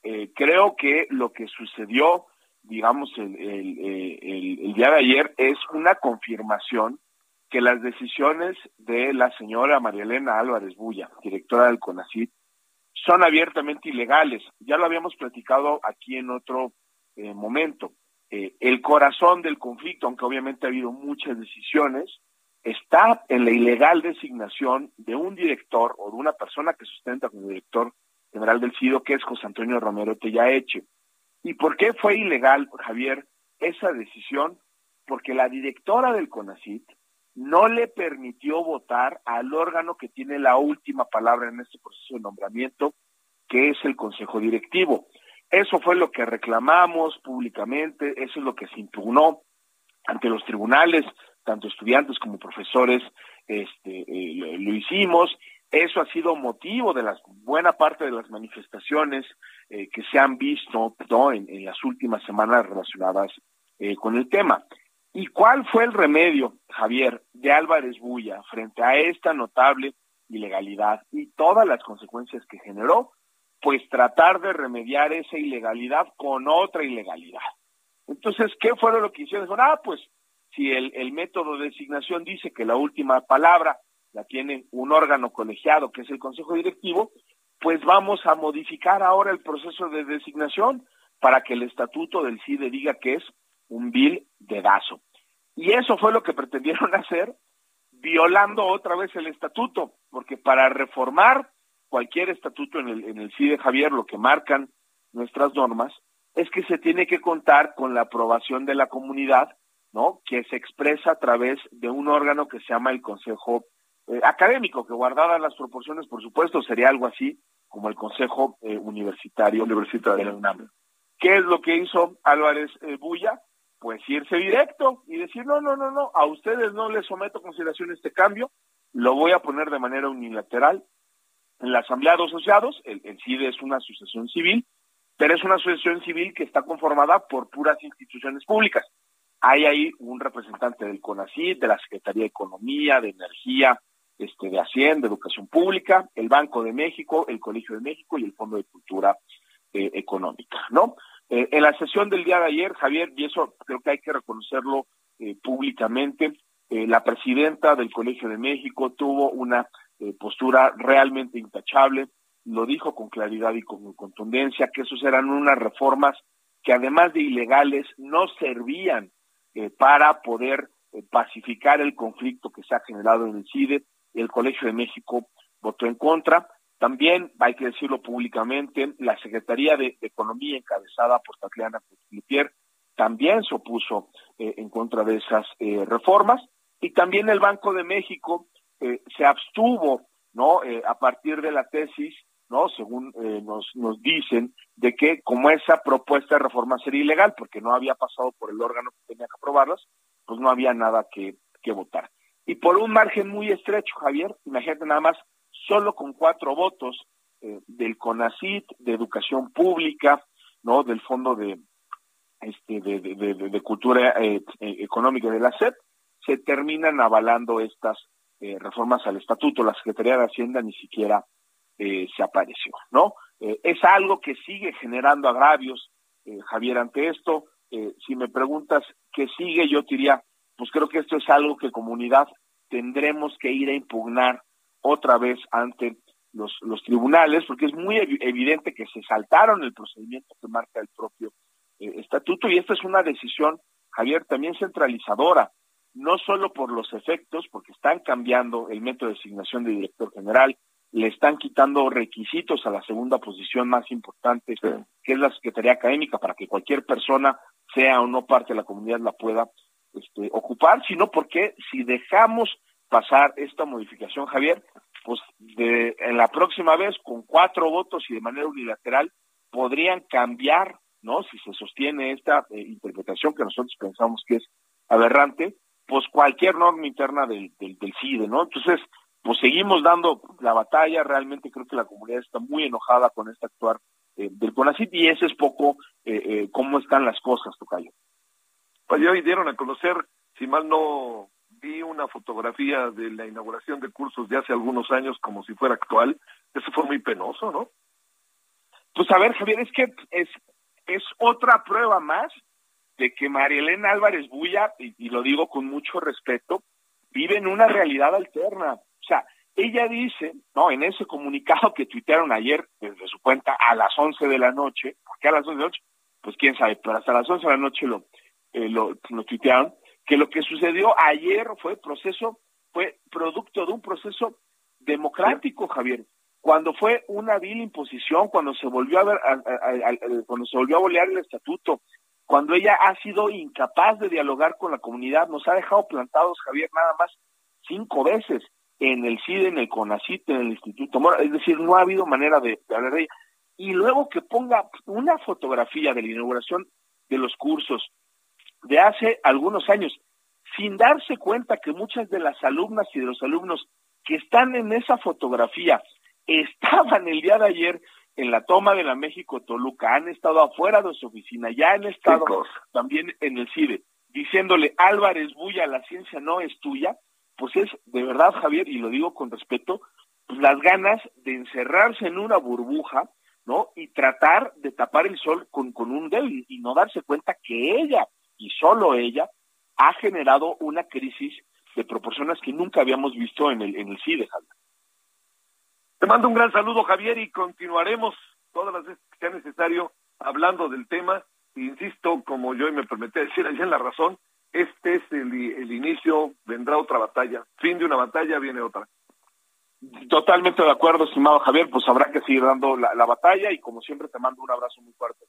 Eh, creo que lo que sucedió, digamos, el, el, el día de ayer es una confirmación que las decisiones de la señora María Elena Álvarez Bulla, directora del CONACID, son abiertamente ilegales. Ya lo habíamos platicado aquí en otro eh, momento. Eh, el corazón del conflicto, aunque obviamente ha habido muchas decisiones, está en la ilegal designación de un director o de una persona que sustenta como director general del CIDO, que es José Antonio Romero Tellaeche. ¿Y por qué fue ilegal, Javier, esa decisión? Porque la directora del CONACIT no le permitió votar al órgano que tiene la última palabra en este proceso de nombramiento, que es el Consejo Directivo. Eso fue lo que reclamamos públicamente, eso es lo que se impugnó ante los tribunales, tanto estudiantes como profesores, este, eh, lo hicimos. Eso ha sido motivo de la buena parte de las manifestaciones eh, que se han visto en, las últimas semanas relacionadas eh, con el tema. ¿Y cuál fue el remedio, Javier, de Álvarez Bulla frente a esta notable ilegalidad y todas las consecuencias que generó? Pues tratar de remediar esa ilegalidad con otra ilegalidad. Entonces, ¿qué fue lo que hicieron? Dijeron, ah, pues si el, método de designación dice que la última palabra la tiene un órgano colegiado, que es el Consejo Directivo, pues vamos a modificar ahora el proceso de designación para que el estatuto del CIDE diga que es un vil dedazo. Y eso fue lo que pretendieron hacer, violando otra vez el estatuto, porque para reformar cualquier estatuto en el, en el CIDE Javier, lo que marcan nuestras normas, es que se tiene que contar con la aprobación de la comunidad, ¿no? Que se expresa a través de un órgano que se llama el Consejo eh, Académico, que guardadas las proporciones, por supuesto, sería algo así como el Consejo eh, Universitario, Universitario de la UNAM. ¿Qué es lo que hizo Álvarez eh, Bulla? Pues irse directo y decir, no, no, no, no, a ustedes no les someto a consideración este cambio, lo voy a poner de manera unilateral en la Asamblea de Asociados, el, CIDE es una asociación civil, pero es una asociación civil que está conformada por puras instituciones públicas. Hay ahí un representante del CONACYT, de la Secretaría de Economía, de Energía, este, de Hacienda, de Educación Pública, el Banco de México, el Colegio de México y el Fondo de Cultura eh, Económica, ¿no? Eh, en la sesión del día de ayer, Javier, y eso creo que hay que reconocerlo eh, públicamente, eh, la presidenta del Colegio de México tuvo una postura realmente intachable, lo dijo con claridad y con contundencia, que esos eran unas reformas que además de ilegales no servían para poder pacificar el conflicto que se ha generado en el CIDE. El Colegio de México votó en contra. También, hay que decirlo públicamente, la Secretaría de, Economía, encabezada por Tatiana Gutiérrez, también se opuso en contra de esas reformas y también el Banco de México se abstuvo, ¿no? a partir de la tesis ¿no? Según eh, nos, nos dicen, de que como esa propuesta de reforma sería ilegal, porque no había pasado por el órgano que tenía que aprobarlas, pues no había nada que, que votar. Y por un margen muy estrecho, Javier, imagínate nada más, solo con cuatro votos eh, del CONACIT, de Educación Pública, ¿no? Del Fondo de, este, de, de, Cultura eh, Económica de la SEP, se terminan avalando estas reformas al estatuto. La Secretaría de Hacienda ni siquiera eh, se apareció, ¿no? Eh, es algo que sigue generando agravios, eh, Javier, ante esto. si me preguntas qué sigue, yo diría, pues creo que esto es algo que comunidad tendremos que ir a impugnar otra vez ante los, los tribunales, porque es muy evidente que se saltaron el procedimiento que marca el propio estatuto y esta es una decisión, Javier, también centralizadora, no solo por los efectos, porque están cambiando el método de designación de director general, le están quitando requisitos a la segunda posición más importante, que es la Secretaría Académica, para que cualquier persona, sea o no parte de la comunidad, la pueda este, ocupar, sino porque si dejamos pasar esta modificación, Javier, pues de, en la próxima vez, con cuatro votos y de manera unilateral, podrían cambiar, ¿no? Si se sostiene esta eh, interpretación que nosotros pensamos que es aberrante, pues cualquier norma interna del, del, del CIDE, ¿no? Entonces, pues seguimos dando la batalla, realmente creo que la comunidad está muy enojada con este actuar eh, del CONACIT y ese es poco eh, eh, cómo están las cosas, Tocayo. Pues hoy dieron a conocer, si mal no una fotografía de la inauguración de cursos de hace algunos años como si fuera actual, eso fue muy penoso, ¿no? Pues a ver, Javier, es que es, es otra prueba más de que María Elena Álvarez Bulla, y, y lo digo con mucho respeto, vive en una realidad alterna o sea, ella dice, ¿no? En ese comunicado que tuitearon ayer desde su cuenta a las 11 de la noche, ¿por qué a las 11 de la noche? Pues quién sabe, pero hasta las 11 de la noche lo, eh, lo, lo tuitearon, que lo que sucedió ayer fue proceso, fue producto de un proceso democrático, Javier. Cuando fue una vil imposición, cuando se volvió a ver, cuando se volvió a bolear el estatuto, cuando ella ha sido incapaz de dialogar con la comunidad, nos ha dejado plantados, Javier, nada más cinco veces en el CIDE, en el CONACIT, en el Instituto Mora, es decir, no ha habido manera de, hablar de ella. Y luego que ponga una fotografía de la inauguración de los cursos de hace algunos años, sin darse cuenta que muchas de las alumnas y de los alumnos que están en esa fotografía estaban el día de ayer en la toma de la México Toluca, han estado afuera de su oficina, ya han estado también en el CIDE, diciéndole Álvarez Bulla, la ciencia no es tuya, pues es de verdad, Javier, y lo digo con respeto, pues las ganas de encerrarse en una burbuja, ¿no? Y tratar de tapar el sol con, con un dedo y, no darse cuenta que ella, y solo ella, ha generado una crisis de proporciones que nunca habíamos visto en el, en el CIDE, Javier. Te mando un gran saludo, Javier, y continuaremos todas las veces que sea necesario hablando del tema. Insisto, como yo me permití decir allá en La Razón, este es el, inicio, vendrá otra batalla. Fin de una batalla, viene otra. Totalmente de acuerdo, estimado Javier, pues habrá que seguir dando la, batalla y como siempre te mando un abrazo muy fuerte.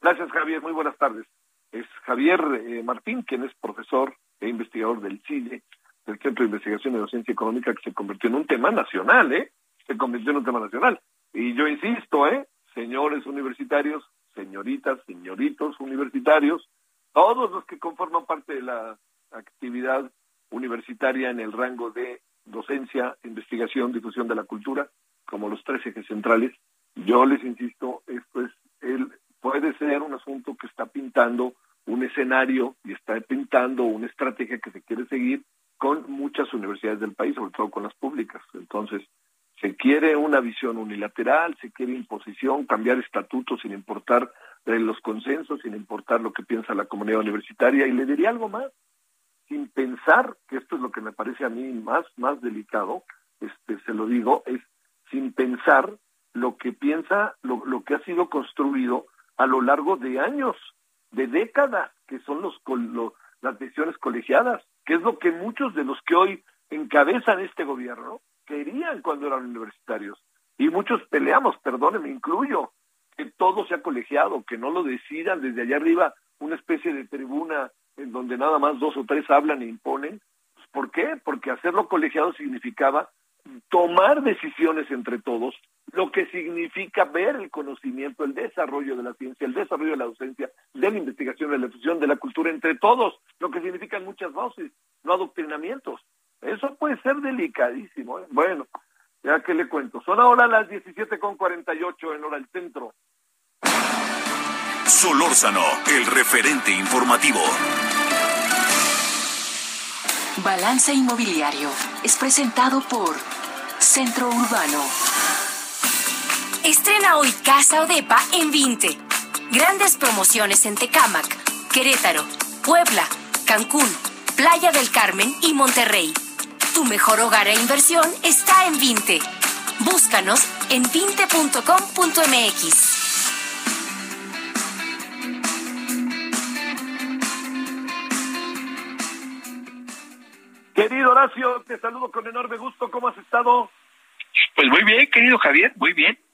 Gracias Javier, muy buenas tardes. Es Javier eh, Martín, quien es profesor e investigador del CIDE, del Centro de Investigación y Docencia Económica, que se convirtió en un tema nacional, ¿eh? Se convirtió en un tema nacional. Y yo insisto, ¿eh? Señores universitarios, señoritas, señoritos universitarios, todos los que conforman parte de la actividad universitaria en el rango de docencia, investigación, difusión de la cultura, como los tres ejes centrales. Yo les insisto, esto es el puede ser un asunto que está pintando un escenario y está pintando una estrategia que se quiere seguir con muchas universidades del país, sobre todo con las públicas. Entonces, se quiere una visión unilateral, se quiere imposición, cambiar estatutos sin importar de los consensos, sin importar lo que piensa la comunidad universitaria. Y le diría algo más, sin pensar, que esto es lo que me parece a mí más, más delicado, este, se lo digo, es sin pensar lo que piensa, lo, lo que ha sido construido a lo largo de años, de décadas, que son los, las decisiones colegiadas, que es lo que muchos de los que hoy encabezan este gobierno querían cuando eran universitarios. Y muchos peleamos, perdónenme, incluyo, que todo sea colegiado, que no lo decidan desde allá arriba una especie de tribuna en donde nada más dos o tres hablan e imponen. ¿Por qué? Porque hacerlo colegiado significaba tomar decisiones entre todos, lo que significa ver el conocimiento, el desarrollo de la ciencia, el desarrollo de la docencia, de la investigación, de la difusión, de la cultura entre todos, lo que significan muchas voces, no adoctrinamientos. Eso puede ser delicadísimo. ¿eh? Bueno, ya que le cuento. Son ahora las 17.48 en hora del centro. Solórzano, el referente informativo. Balance Inmobiliario es presentado por Centro Urbano. Estrena hoy Casa Odepa en 20. Grandes promociones en Tecámac, Querétaro, Puebla, Cancún, Playa del Carmen y Monterrey. Tu mejor hogar e inversión está en 20. Búscanos en 20.com.mx. Querido Horacio, te saludo con enorme gusto. ¿Cómo has estado? Pues muy bien, querido Javier, muy bien.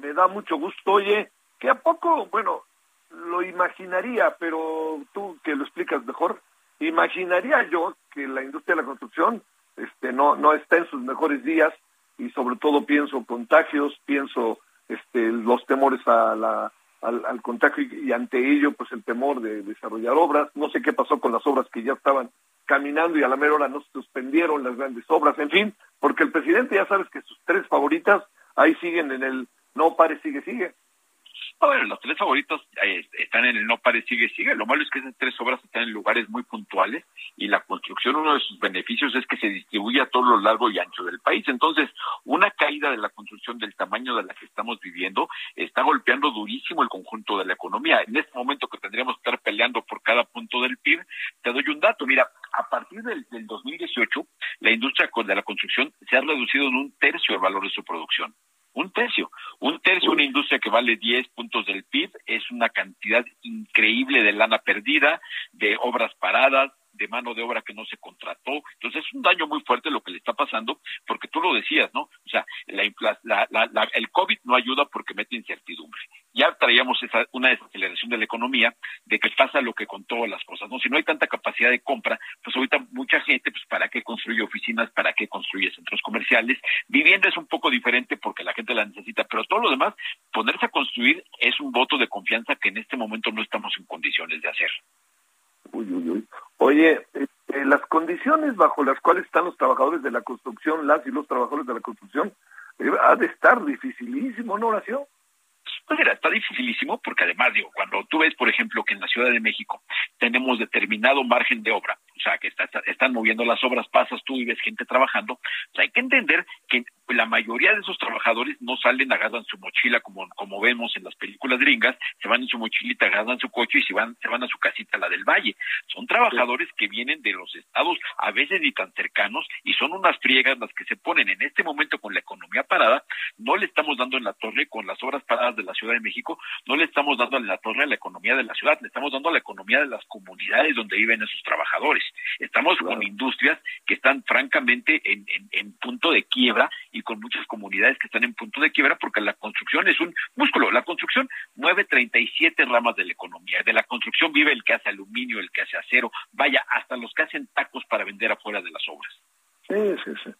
Me da mucho gusto. Oye, que a poco, bueno, lo imaginaría, pero tú que lo explicas mejor, imaginaría yo que la industria de la construcción este, no, no está en sus mejores días y sobre todo pienso contagios, pienso este, los temores a la, al, al contagio y, y ante ello pues el temor de desarrollar obras. No sé qué pasó con las obras que ya estaban caminando y a la mera hora no se suspendieron las grandes obras, en fin, porque el presidente ya sabes que sus tres favoritas ahí siguen en el no pare, sigue, sigue. Bueno, los tres favoritos eh, están en el no pare, sigue, sigue. Lo malo es que esas tres obras están en lugares muy puntuales y la construcción, uno de sus beneficios es que se distribuye a todo lo largo y ancho del país. Entonces, una caída de la construcción del tamaño de la que estamos viviendo está golpeando durísimo el conjunto de la economía. En este momento que tendríamos que estar peleando por cada punto del PIB, te doy un dato. Mira, a partir del, del 2018, la industria de la construcción se ha reducido en un tercio el valor de su producción un tercio. Un tercio, una industria que vale 10 puntos del PIB, es una cantidad increíble de lana perdida, de obras paradas, de mano de obra que no se contrató. Entonces es un daño muy fuerte lo que le está pasando, porque tú lo decías, ¿no? O sea, la, la, la, el COVID no ayuda porque mete incertidumbre. Ya traíamos esa, una desaceleración de la economía, de que pasa lo que con todas las cosas, ¿no? Si no hay tanta capacidad de compra, pues ahorita mucha gente, pues ¿para qué construye oficinas? ¿Para qué construye centros comerciales? Vivienda es un poco diferente porque la gente la necesita, pero todo lo demás, ponerse a construir es un voto de confianza que en este momento no estamos en condiciones de hacer. Oye, eh, las condiciones bajo las cuales están los trabajadores de la construcción, las y los trabajadores de la construcción, eh, ha de estar dificilísimo, ¿no, Horacio? Pues mira, está dificilísimo porque además, digo, cuando tú ves, por ejemplo, que en la Ciudad de México tenemos determinado margen de obra, o sea, que está, está, están moviendo las obras, pasas tú y ves gente trabajando, pues hay que entender que la mayoría de esos trabajadores no salen, agarran su mochila como, como vemos en las películas gringas, se van en su mochilita, agarran su coche y se van, se van a su casita, la del Valle. Son trabajadores que vienen de los estados, a veces ni tan cercanos, y son unas friegas las que se ponen en este momento con la economía parada, no le estamos dando en la torre con las obras paradas de la Ciudad de México, no le estamos dando en la torre a la economía de la ciudad, le estamos dando a la economía de las comunidades donde viven esos trabajadores. Estamos claro. con industrias que están francamente en, en, en punto de quiebra y con muchas comunidades que están en punto de quiebra porque la construcción es un músculo. La construcción mueve 37 ramas de la economía. De la construcción vive el que hace aluminio, el que hace acero, vaya, hasta los que hacen tacos para vender afuera de las obras. Sí, sí, sí.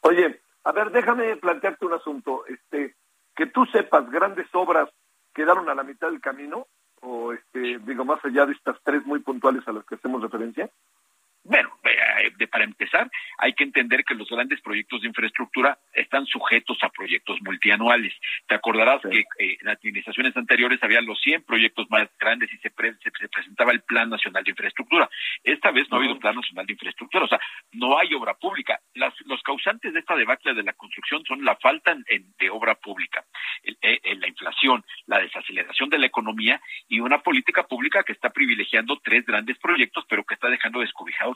Oye, a ver, déjame plantearte un asunto. Este, que tú sepas, grandes obras quedaron a la mitad del camino o este, digo, más allá de estas tres muy puntuales a las que hacemos referencia. Bueno, eh, para empezar, hay que entender que los grandes proyectos de infraestructura están sujetos a proyectos multianuales. Te acordarás sí. que eh, en administraciones anteriores había los 100 proyectos más grandes y se, pre se, se, presentaba el Plan Nacional de Infraestructura. Esta vez no, no ha habido Plan Nacional de Infraestructura, o sea, no hay obra pública. Las, los causantes de esta debacle de la construcción son la falta en, de obra pública, el, el, la inflación, la desaceleración de la economía y una política pública que está privilegiando tres grandes proyectos, pero que está dejando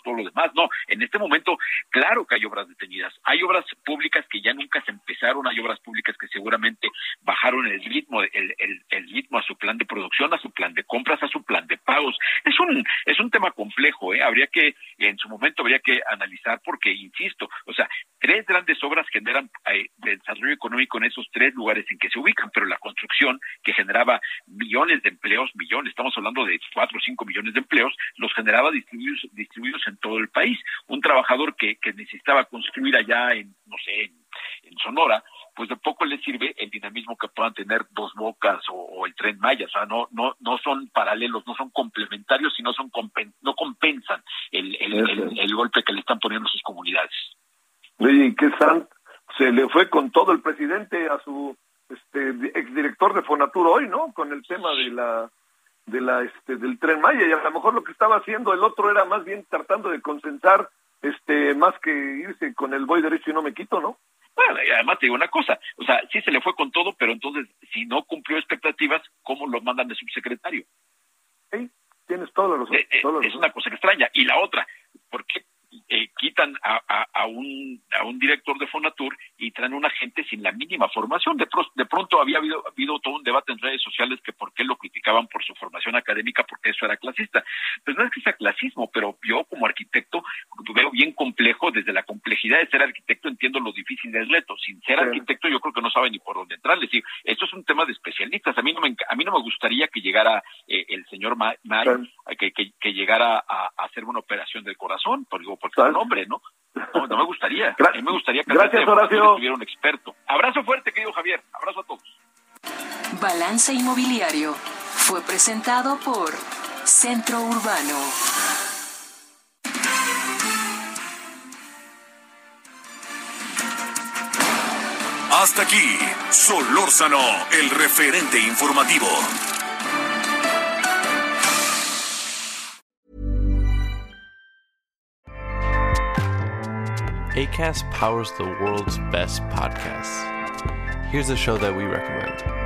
todo lo demás. No, en este momento, claro que hay obras detenidas. Hay obras públicas que ya nunca se empezaron, hay obras públicas que seguramente bajaron el ritmo, el, el, el ritmo a su plan de producción, a su plan de compras, a su plan de pagos. Es un, es un tema complejo, ¿eh? Habría que, en su momento habría que analizar porque, insisto, o sea, tres grandes obras generan eh, desarrollo económico en esos tres lugares en que se ubican, pero la construcción que generaba millones de empleos, millones, estamos hablando de cuatro o cinco millones de empleos, los generaba distribuidos, distribuidos en todo el país. Un trabajador que, que necesitaba construir allá en, no sé, en Sonora, pues de poco le sirve el dinamismo que puedan tener dos bocas o, el tren Maya, o sea, no, no, no son paralelos, no son complementarios, sino son no compensan el, el, golpe que le están poniendo sus comunidades. Oye, ¿qué están? Se le fue con todo el presidente a su este exdirector de Fonatur hoy, ¿no? Con el tema de la de la este del tren Maya y a lo mejor lo que estaba haciendo el otro era más bien tratando de concentrar este más que irse con el voy derecho y no me quito, ¿no? Bueno, y además te digo una cosa, o sea, sí se le fue con todo, pero entonces, si no cumplió expectativas, ¿cómo lo mandan de subsecretario? Sí, tienes la razón. Eh, eh, es una cosa extraña. Y la otra, ¿por qué eh, quitan a, un, a un director de Fonatur y traen una gente sin la mínima formación. De, de pronto había habido, habido todo un debate en redes sociales que por qué lo criticaban por su formación académica, porque eso era clasista. Pues no es que sea clasismo, pero yo como arquitecto veo bien complejo, desde la complejidad de ser arquitecto entiendo lo difícil del reto. Sin ser arquitecto yo creo que no sabe ni por dónde entrar. Es decir, esto es un tema de especialistas. A mí no me, a mí no me gustaría que llegara eh, el señor May, que, que, llegara a, hacer una operación del corazón, por, digo, porque es un hombre, ¿no? No, no me gustaría. A mí me gustaría que Gracias, Horacio. tuviera un experto. Abrazo fuerte, querido Javier. Abrazo a todos. Balance Inmobiliario fue presentado por Centro Urbano. Hasta aquí, Solórzano, el referente informativo. ACAST powers the world's best podcasts. Here's a show that we recommend.